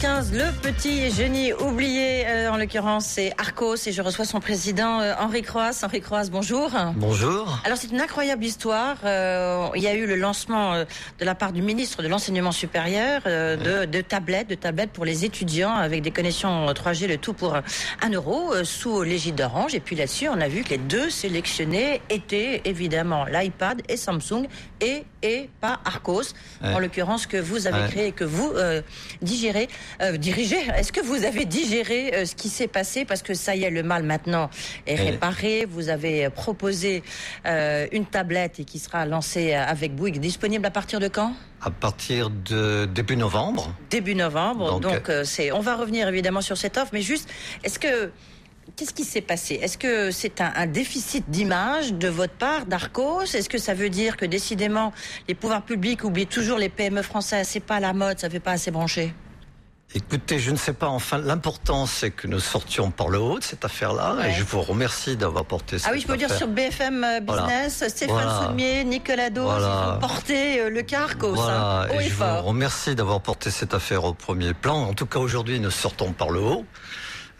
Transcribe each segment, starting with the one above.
6h15, le petit génie oublié, euh, en l'occurrence c'est Arcos et je reçois son président euh, Henri Croas. Henri Croas, bonjour. Bonjour. Alors c'est une incroyable histoire. Euh, il y a eu le lancement euh, de la part du ministre de l'enseignement supérieur euh, de, de tablettes, de tablettes pour les étudiants avec des connexions 3G, le tout pour 1 euro euh, sous l'égide d'Orange. Et puis là-dessus, on a vu que les deux sélectionnés étaient évidemment l'iPad et Samsung et et pas Arcos, Ouais. en l'occurrence que vous avez Ouais. créé et que vous euh, digérez, euh. Est-ce que vous avez digéré euh, ce qui s'est passé? Parce que ça y est, le mal maintenant est réparé. Vous avez euh, proposé euh, une tablette et qui sera lancée avec Bouygues, disponible à partir de quand? À partir de début novembre, Début novembre. Donc, Donc, c'est. On va revenir évidemment sur cette offre, mais juste, est-ce que Qu'est-ce qui s'est passé? Est-ce que c'est un, un déficit d'image de votre part, d'Arcos? Est-ce que ça veut dire que décidément les pouvoirs publics oublient toujours les PME françaises C'est pas la mode, ça fait pas assez brancher. Écoutez, je ne sais pas, enfin, l'important c'est que nous sortions par le haut de cette affaire-là, Ouais. et je vous remercie d'avoir porté cette Ah oui, je peux dire sur BFM euh, Voilà. Business, Stéphane Voilà. Soumier, Nicolas Dos, Voilà. ils ont porté euh, le cas Arcos, Voilà, hein, et et je fort. vous remercie d'avoir porté cette affaire au premier plan. En tout cas, aujourd'hui, nous sortons par le haut.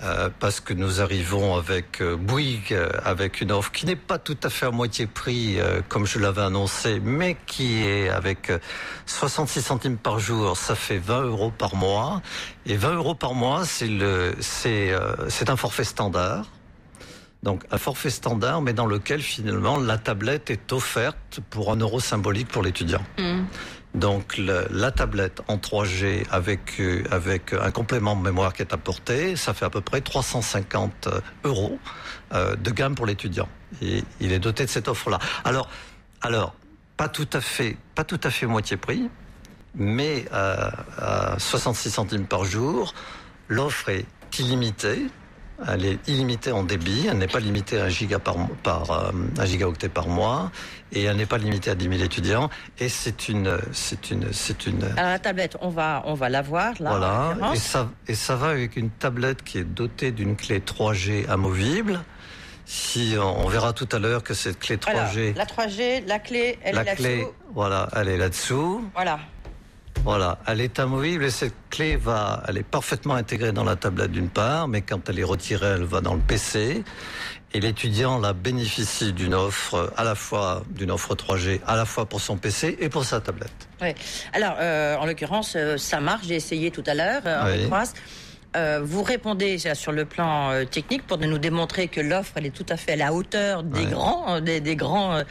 Euh, parce que nous arrivons avec euh, Bouygues, euh, avec une offre qui n'est pas tout à fait à moitié prix, euh, comme je l'avais annoncé, mais qui est avec euh, 66 centimes par jour, ça fait 20 euros par mois. Et 20 euros par mois, c'est le, euh, un forfait standard. Donc un forfait standard, mais dans lequel finalement la tablette est offerte pour un euro symbolique pour l'étudiant. Hmm. Donc la tablette en 3G avec euh, avec un complément de mémoire qui est apporté, ça fait à peu près 350 euros euh, de gamme pour l'étudiant. Il est doté de cette offre-là. Alors alors pas tout à fait moitié prix, mais euh, à 66 centimes par jour, l'offre est illimitée. Elle est illimitée en débit, elle n'est pas limitée à 1 giga par, par euh, un gigaoctet par mois, et elle n'est pas limitée à 10 000 étudiants. Et c'est une, c'est une, c'est une, Alors la tablette, on va, on va la voir là. voilà. Et ça, et ça va avec une tablette qui est dotée d'une clé 3G amovible. Si on, verra tout à l'heure que cette clé 3G, Alors, la 3G, la clé, elle la est là-dessous. clé, voilà, elle est là-dessous. Voilà. Voilà, elle est amovible et cette clé va, elle est parfaitement intégrée dans la tablette d'une part, mais quand elle est retirée, elle va dans le PC. Et l'étudiant là bénéficie d'une offre à la fois d'une offre 3G à la fois pour son PC et pour sa tablette. Ouais. Alors, euh, en l'occurrence, euh, ça marche. J'ai essayé tout à l'heure. Euh, Henri Oui. Euh, vous répondez sur le plan euh, technique pour nous démontrer que l'offre elle est tout à fait à la hauteur des Ouais. grands, euh, des, des grands euh,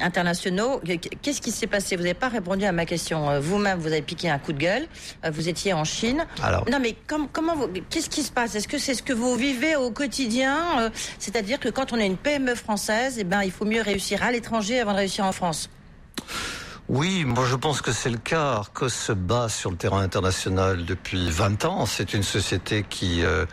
internationaux. Qu'est-ce qui s'est passé? Vous n'avez pas répondu à ma question. Vous-même, vous avez piqué un coup de gueule. Vous étiez en Chine. Alors, Non, mais comme, comment vous, qu'est-ce qui se passe? Est-ce que c'est ce que vous vivez au quotidien C'est-à-dire que quand on est une PME française, eh ben, il faut mieux réussir à l'étranger avant de réussir en France? Oui, moi je pense que c'est le cas. Arcos se bat sur le terrain international depuis 20 ans. C'est une société qui euh,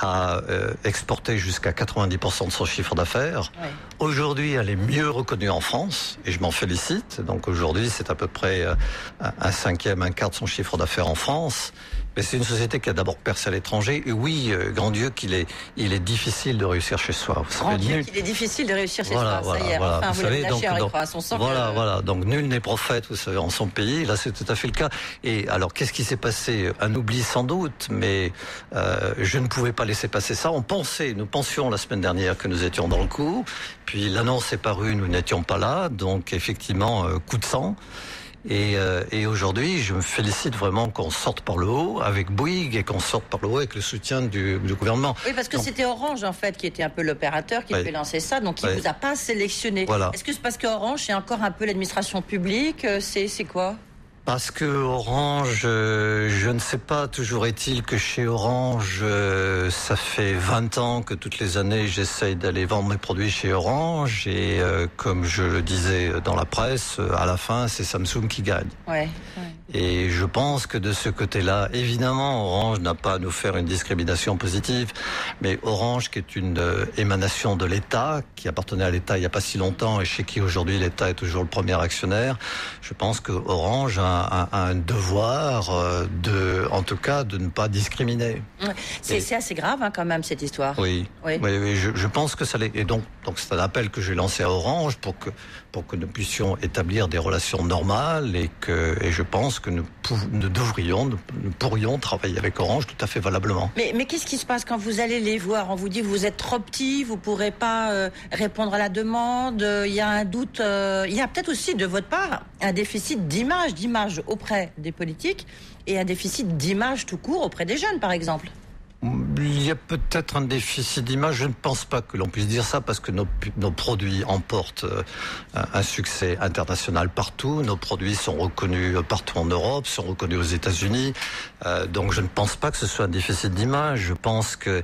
a euh, exporté jusqu'à 90% de son chiffre d'affaires. Ouais. Aujourd'hui, elle est mieux reconnue en France et je m'en félicite. Donc aujourd'hui, c'est à peu près euh, un un cinquième, un quart de son chiffre d'affaires en France. Mais c'est une société qui a d'abord percé à l'étranger. Et oui, euh, grand Dieu, qu'il est, il est difficile de réussir chez soi. Vous Grand savez, Dieu, nul- qu'il est difficile de réussir chez voilà, soi. voilà, ça y est, voilà. enfin, vous, vous savez, donc, Henri donc, Croas. On sent voilà, que- voilà. Donc nul n'est prophète, vous savez, en son pays. Là, c'est tout à fait le cas. Et alors, qu'est-ce qui s'est passé? Un oubli sans doute, mais euh, je ne pouvais pas laisser passer ça. On pensait, nous pensions la semaine dernière que nous étions dans le coup. Puis l'annonce est parue, nous n'étions pas là. Donc effectivement, euh, coup de sang. Et, euh, et aujourd'hui, je me félicite vraiment qu'on sorte par le haut avec Bouygues et qu'on sorte par le haut avec le soutien du, du gouvernement. Oui, parce que c'était Orange, en fait, qui était un peu l'opérateur qui Ouais. devait lancer ça, donc il Ouais. vous a pas sélectionné. Voilà. Est-ce que c'est parce qu'Orange, c'est encore un peu l'administration publique euh, C'est c'est quoi? Parce que Orange, euh, je ne sais pas, toujours est-il que chez Orange, euh, ça fait 20 ans que toutes les années j'essaye d'aller vendre mes produits chez Orange et euh, comme je le disais dans la presse, à la fin c'est Samsung qui gagne. Ouais. ouais. Et je pense que de ce côté-là, évidemment, Orange n'a pas à nous faire une discrimination positive, mais Orange, qui est une émanation de l'État, qui appartenait à l'État il n'y a pas si longtemps et chez qui aujourd'hui l'État est toujours le premier actionnaire, je pense que Orange a un devoir euh, de, en tout cas, de ne pas discriminer. C'est assez grave hein, quand même cette histoire. Oui, oui. oui, je, je, pense que ça l'est. Et donc, donc c'est un appel que j'ai lancé à Orange pour que pour que nous puissions établir des relations normales et que et je pense que nous, nous devrions, nous, pourrions travailler avec Orange tout à fait valablement. Mais, mais qu'est-ce qui se passe quand vous allez les voir? On vous dit vous êtes trop petit, vous pourrez pas euh, répondre à la demande. Il y a un doute. Euh, il y a peut-être aussi de votre part un déficit d'image, d'image auprès des politiques et un déficit d'image tout court auprès des jeunes, par exemple. Il y a peut-être un déficit d'image. Je ne pense pas que l'on puisse dire ça parce que nos, produits emportent euh, un succès international partout. Nos produits sont reconnus partout en Europe, sont reconnus aux États-Unis. Euh, donc je ne pense pas que ce soit un déficit d'image. Je pense que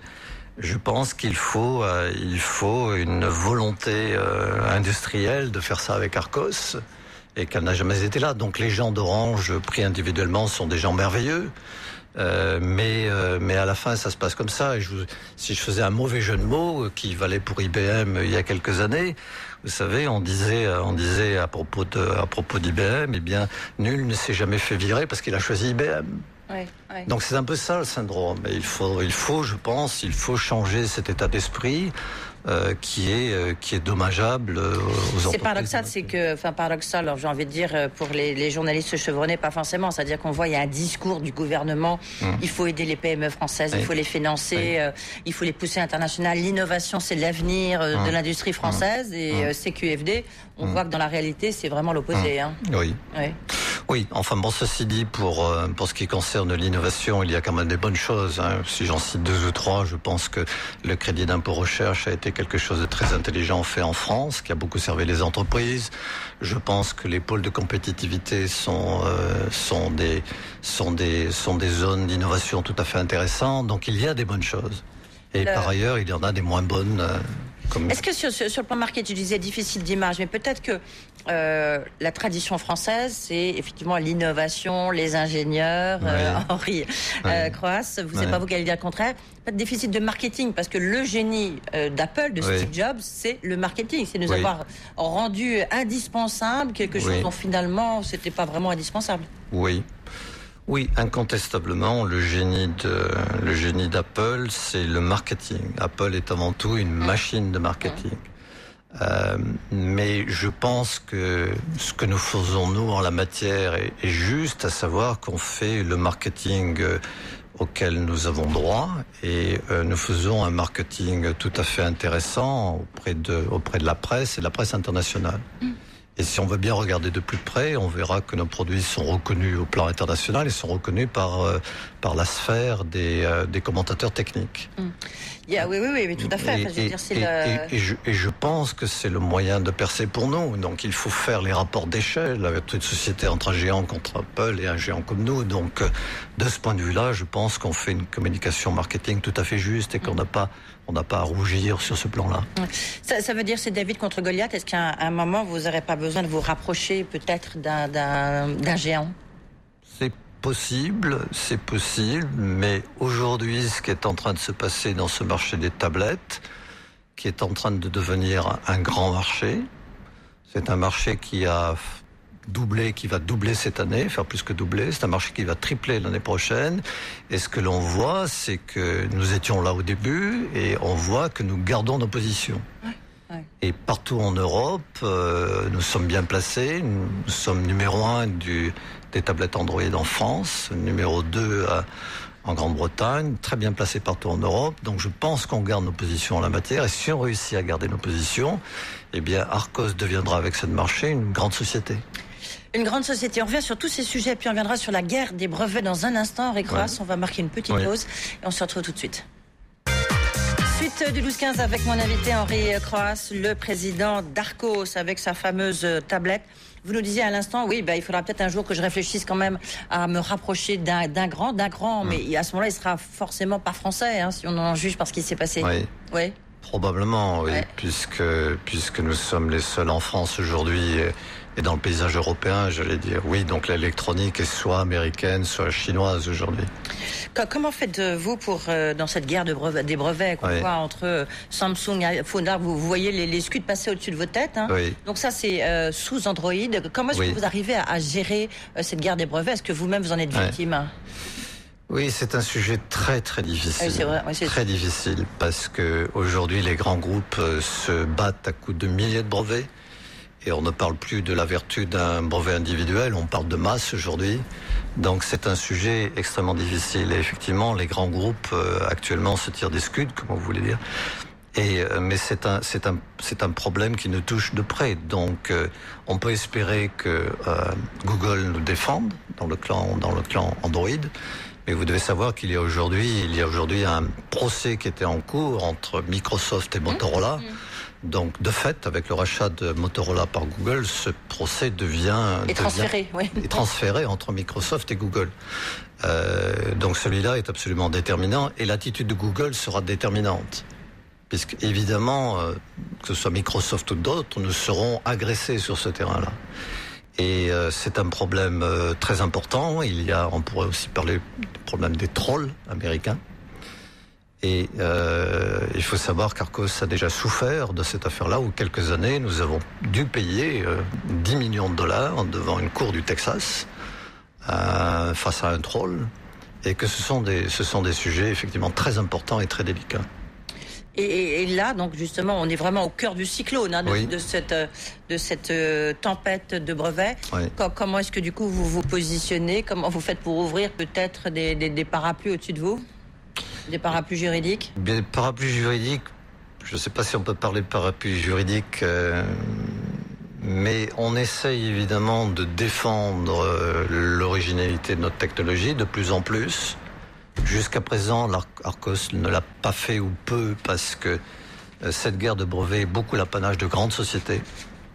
je pense qu'il faut, euh, il faut une volonté industrielle de faire ça avec Arcos et qu'elle n'a jamais été là. Donc les gens d'Orange pris individuellement sont des gens merveilleux. Euh, mais euh, mais à la fin ça se passe comme ça. Et je, si je faisais un mauvais jeu de mots euh, qui valait pour IBM il y a quelques années, vous savez, on disait on disait à propos de à propos d'IBM, eh bien nul ne s'est jamais fait virer parce qu'il a choisi IBM. Ouais, ouais. Donc c'est un peu ça le syndrome. il faut il faut je pense il faut changer cet état d'esprit. Euh, qui est euh, qui est dommageable euh, aux C'est paradoxal, c'est que, enfin paradoxal, alors j'ai envie de dire pour les, les journalistes chevronnés, pas forcément. C'est-à-dire qu'on voit il y a un discours du gouvernement. Hum. Il faut aider les PME françaises, il faut les financer, il faut les pousser international. L'innovation, c'est l'avenir de hum. l'industrie française et hum. CQFD. On voit que dans la réalité, c'est vraiment l'opposé. Hein. Oui. oui. Oui, enfin bon, ceci dit, pour, euh, pour ce qui concerne l'innovation, il y a quand même des bonnes choses. Hein. Si j'en cite deux ou trois, je pense que le crédit d'impôt recherche a été quelque chose de très intelligent fait en France, qui a beaucoup servi les entreprises. Je pense que les pôles de compétitivité sont, euh, sont, des, sont, des, sont des zones d'innovation tout à fait intéressantes. Donc il y a des bonnes choses. Et par ailleurs, il y en a des moins bonnes. Euh, est-ce que sur, sur, le plan marketing, tu disais difficile d'image, mais peut-être que euh, la tradition française, c'est effectivement l'innovation, les ingénieurs, euh, Henri euh, Croas, vous savez pas vous qui allez dire le contraire, pas de déficit de marketing, parce que le génie euh, d'Apple, de Steve Jobs, c'est le marketing, c'est nous avoir rendu indispensable quelque chose dont finalement c'était pas vraiment indispensable. Oui. Oui, incontestablement, le génie de le génie d'Apple, c'est le marketing. Apple est avant tout une mm. machine de marketing. Euh, mais je pense que ce que nous faisons nous en la matière est, juste, à savoir qu'on fait le marketing euh, auquel nous avons droit et euh, nous faisons un marketing tout à fait intéressant auprès de auprès de la presse et de la presse internationale. Mm. Et si on veut bien regarder de plus près, on verra que nos produits sont reconnus au plan international et sont reconnus par, euh, par la sphère des, euh, des commentateurs techniques. Mm. oui, oui, oui, tout à fait. Et, je, pense que c'est le moyen de percer pour nous. Donc il faut faire les rapports d'échelle avec toute société entre un géant contre Apple et un géant comme nous. Donc euh, de ce point de vue-là, je pense qu'on fait une communication marketing tout à fait juste et qu'on n'a pas on n'a pas à rougir sur ce plan-là. Ça, veut dire c'est David contre Goliath. Est-ce qu'à un, moment, vous n'aurez pas besoin de vous rapprocher peut-être d'un géant? Possible, c'est possible, mais aujourd'hui, ce qui est en train de se passer dans ce marché des tablettes, qui est en train de devenir un grand marché, c'est un marché qui a doubler, qui va doubler cette année, faire plus que doubler. C'est un marché qui va tripler l'année prochaine. Et ce que l'on voit, c'est que nous étions là au début et on voit que nous gardons nos positions. Et partout en Europe, euh, nous sommes bien placés. Nous sommes numéro un du, des tablettes Android en France, numéro 2 euh, en Grande-Bretagne, très bien placés partout en Europe. Donc je pense qu'on garde nos positions en la matière. Et si on réussit à garder nos positions, eh bien Arcos deviendra avec cette marché une grande société. Une grande société. On revient sur tous ces sujets, puis on reviendra sur la guerre des brevets dans un instant. Henri on va marquer une petite pause et on se retrouve tout de suite. Suite du 12-15 avec mon invité Henri Croas, le président d'Arcos, avec sa fameuse tablette. Vous nous disiez à l'instant, oui, bah, il faudra peut-être un jour que je réfléchisse quand même à me rapprocher d'un grand, d'un grand, mais à ce moment-là, il sera forcément pas français, hein, si on en juge par ce qui s'est passé. Oui. oui. Probablement, oui, puisque, puisque nous sommes les seuls en France aujourd'hui Et dans le paysage européen, j'allais dire oui, donc l'électronique est soit américaine, soit chinoise aujourd'hui. Comment faites-vous pour, euh, dans cette guerre de des brevets qu'on voit entre euh, Samsung et iPhone, vous, voyez les, les scuds passer au-dessus de vos têtes. Hein donc ça, c'est euh, sous Android. Comment est-ce que vous arrivez à, gérer cette guerre des brevets? Est-ce que vous-même, vous en êtes victime? Oui, c'est un sujet très très difficile. c'est très difficile parce que aujourd'hui les grands groupes se battent à coups de milliers de brevets et on ne parle plus de la vertu d'un brevet individuel, on parle de masse aujourd'hui. Donc c'est un sujet extrêmement difficile. Et effectivement, les grands groupes euh, actuellement se tirent des scuds, comme vous voulez dire. Et, euh, mais c'est un, c'est un, c'est un problème qui nous touche de près. Donc, euh, on peut espérer que Google nous défende dans le clan, dans le clan Android. Mais vous devez savoir qu'il y a aujourd'hui, il y a aujourd'hui un procès qui était en cours entre Microsoft et Motorola. Mmh. Donc, de fait, avec le rachat de Motorola par Google, ce procès devient, et transféré, oui. transféré entre Microsoft et Google. Euh, donc, celui-là est absolument déterminant et l'attitude de Google sera déterminante, puisque évidemment, euh, que ce soit Microsoft ou d'autres, nous serons agressés sur ce terrain-là. Et euh, c'est un problème très important. Il y a, on pourrait aussi parler du problème des trolls américains. Et euh, il faut savoir qu'Arcos a déjà souffert de cette affaire-là où quelques années nous avons dû payer euh, 10 millions de dollars devant une cour du Texas euh, face à un troll et que ce sont des ce sont des sujets effectivement très importants et très délicats. Et, et, là, donc justement, on est vraiment au cœur du cyclone hein, de, de, cette, de cette euh, tempête de brevets. Oui. Comment est-ce que du coup vous vous positionnez? Comment vous faites pour ouvrir peut-être des, des, des parapluies au-dessus de vous? Des parapluies juridiques Des parapluies juridiques, je ne sais pas si on peut parler de parapluies juridiques, euh, mais on essaye évidemment de défendre euh, l'originalité de notre technologie de plus en plus. Jusqu'à présent, l'Arcos ne l'a pas fait ou peu parce que euh, cette guerre de brevets est beaucoup l'apanage de grandes sociétés.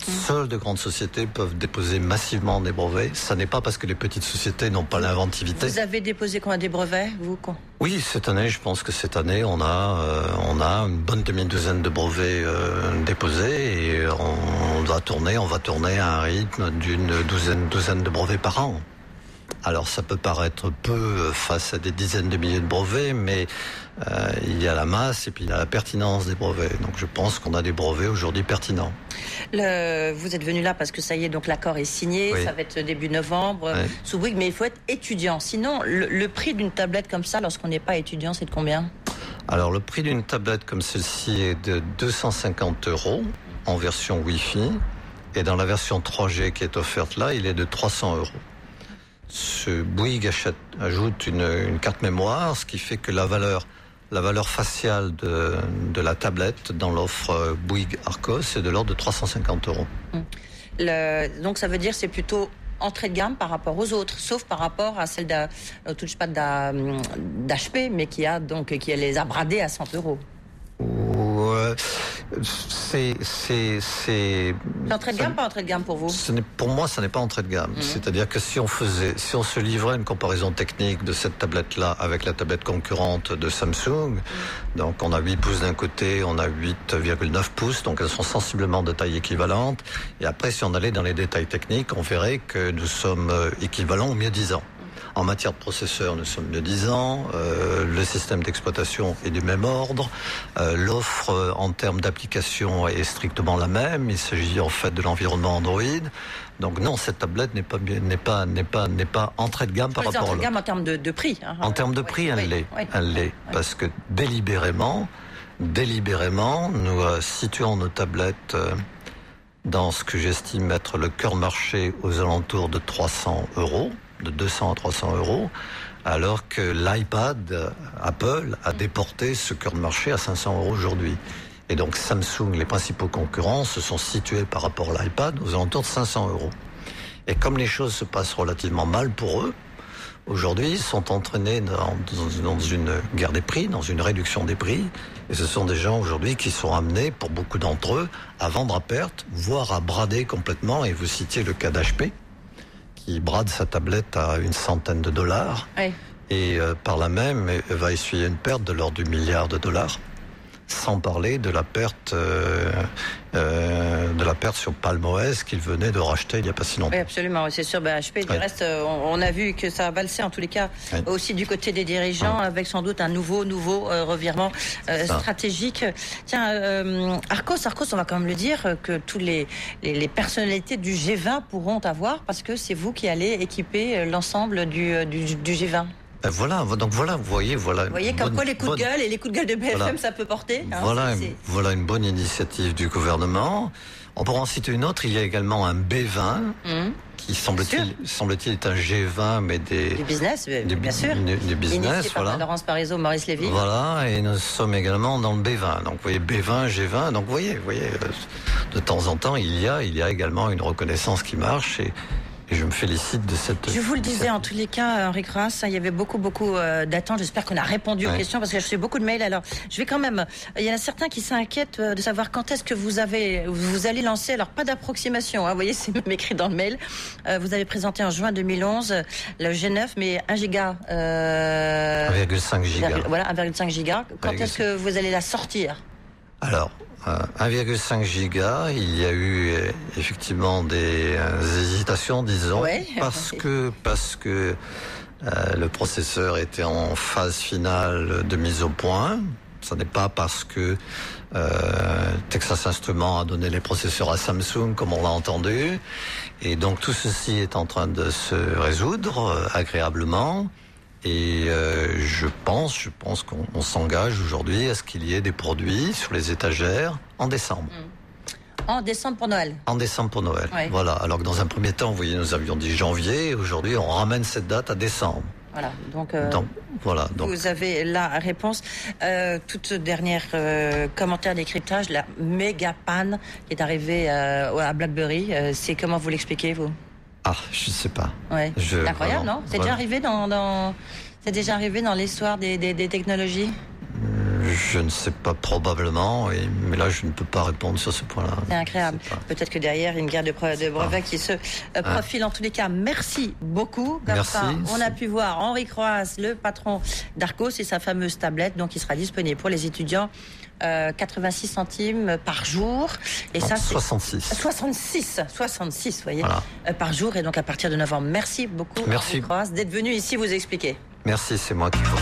Seules de grandes sociétés peuvent déposer massivement des brevets. Ça n'est pas parce que les petites sociétés n'ont pas l'inventivité. Vous avez déposé combien des brevets, vous Oui, cette année, je pense que cette année, on a, euh, on a une bonne demi-douzaine de brevets euh, déposés et on, va tourner, on va tourner à un rythme d'une douzaine, douzaine de brevets par an. Alors ça peut paraître peu face à des dizaines de milliers de brevets, mais euh, il y a la masse et puis il y a la pertinence des brevets. Donc je pense qu'on a des brevets aujourd'hui pertinents. Le, vous êtes venu là parce que ça y est, donc l'accord est signé, ça va être début novembre oui. sous Bouygues, mais il faut être étudiant. Sinon, le, le prix d'une tablette comme ça, lorsqu'on n'est pas étudiant, c'est de combien? Alors le prix d'une tablette comme celle-ci est de 250 euros en version Wi-Fi et dans la version 3G qui est offerte là, il est de 300 euros ce Bouygues achète, ajoute une, une, carte mémoire, ce qui fait que la valeur, la valeur faciale de, de la tablette dans l'offre Bouygues Arcos est de l'ordre de 350 euros. Le, donc ça veut dire c'est plutôt entrée de gamme par rapport aux autres, sauf par rapport à celle de, touche pas d'HP, mais qui a donc qui les a bradés à 100 euros. Ouais c'est c'est c'est entrée de gamme pas entrée de gamme pour vous ce pour moi ça n'est pas entrée de gamme mmh. c'est-à-dire que si on faisait si on se livrait une comparaison technique de cette tablette là avec la tablette concurrente de Samsung mmh. donc on a 8 pouces d'un côté on a 8,9 pouces donc elles sont sensiblement de taille équivalente et après si on allait dans les détails techniques on verrait que nous sommes équivalents au mieux disant En matière de processeur, nous sommes mieux disant. Euh, le système d'exploitation est du même ordre. Euh, L'offre euh, en termes d'application est strictement la même. Il s'agit en fait de l'environnement Android. Donc non, cette tablette n'est pas n'est pas n'est pas n'est pas entrée de gamme par rapport à gamme en termes de, de prix. Hein. En termes de prix, oui, elle l'est, oui, elle l'est, parce que délibérément, délibérément, nous euh, situons nos tablettes euh, dans ce que j'estime être le cœur marché aux alentours de 300 euros de 200 à 300 euros, alors que l'iPad Apple a déporté ce cœur de marché à 500 euros aujourd'hui. Et donc Samsung, les principaux concurrents, se sont situés par rapport à l'iPad aux alentours de 500 euros. Et comme les choses se passent relativement mal pour eux, aujourd'hui, ils sont entraînés dans, dans, une guerre des prix, dans une réduction des prix. Et ce sont des gens aujourd'hui qui sont amenés, pour beaucoup d'entre eux, à vendre à perte, voire à brader complètement. Et vous citiez le cas d'HP qui brade sa tablette à une centaine de dollars oui. et euh, par là même va essuyer une perte de l'ordre du milliard de dollars sans parler de la perte, euh, perte sur Palmoès qu'il venait de racheter il n'y a pas si longtemps. Oui, absolument, c'est sûr. Ben, HP, du Ouais. reste, euh, on, on a vu que ça a valsé en tous les cas Ouais. aussi du côté des dirigeants, avec sans doute un nouveau, nouveau euh, revirement euh, stratégique. Tiens, euh, Arcos, Arcos, on va quand même le dire que tous les, les, les personnalités du G20 pourront avoir parce que c'est vous qui allez équiper l'ensemble du, du, du G20. Ben voilà, donc voilà, vous voyez, voilà. Vous voyez comme bonne- quoi les coups de gueule et les coups de gueule de BFM Voilà. ça peut porter. hein, Voilà, voilà une bonne initiative du gouvernement. On pourra en citer une autre. Il y a également un B20 Hum, qui semble-t-il semble-t-il est un G20 mais des du business, euh, du, bien sûr. du- du business, par voilà. Laurence Parisot, Maurice Lévy. Voilà, et nous sommes également dans le B20. Donc, vous voyez, B20, G20. Donc, vous voyez, vous voyez, euh, de temps en temps, il y a, il y a également une reconnaissance qui marche et, et je me félicite de cette. Je vous le disais, en tous les cas, Henri Grasse, il y avait beaucoup, beaucoup euh, d'attentes. J'espère qu'on a répondu aux questions parce que je reçu beaucoup de mails. Alors, je vais quand même. Il y en a certains qui s'inquiètent euh, de savoir quand est-ce que vous avez, vous allez lancer. Alors, pas d'approximation. Hein, vous voyez, c'est même écrit dans le mail. Euh, vous avez présenté en juin 2011 euh, le G9, mais 1 giga. Euh, 1,5 giga. Voilà, 1,5 giga. Quand est-ce que vous allez la sortir? Alors, euh, 1,5 giga, il y a eu euh, effectivement des euh, hésitations, disons, Ouais. parce que parce que euh, le processeur était en phase finale de mise au point. Ce n'est pas parce que euh, Texas Instruments a donné les processeurs à Samsung, comme on l'a entendu. Et donc tout ceci est en train de se résoudre euh, agréablement. Et euh, je pense, je pense qu'on on s'engage aujourd'hui à ce qu'il y ait des produits sur les étagères en décembre. En décembre pour Noël. En décembre pour Noël. Ouais. Voilà. Alors que dans un premier temps, vous voyez, nous avions dit janvier. Aujourd'hui, on ramène cette date à décembre. Voilà. Donc. euh, Donc, voilà. Donc, Vous avez la réponse. Euh, toute dernière euh, commentaire décryptage, la méga panne qui est arrivée euh, à BlackBerry. c'est comment vous l'expliquez vous? Ah, je sais pas. Ouais. Je- incroyable, vraiment, non C'est déjà arrivé dans, dans c'est déjà arrivé dans l'histoire des, des, des technologies. Je ne sais pas probablement, mais là, je ne peux pas répondre sur ce point-là. C'est incroyable. Peut-être que derrière, il y a une guerre de, brevets qui se euh, profile. En tous les cas, merci beaucoup. Merci. on a pu voir Henri Croas, le patron d'Arcos et sa fameuse tablette, donc il sera disponible pour les étudiants. Euh, 86 centimes par jour. Et ça, c'est 66. 66, 66, vous voyez, Voilà. euh, par jour. Et donc à partir de novembre. Merci beaucoup, Merci. D'être venu ici vous expliquer. Merci, c'est moi qui vous.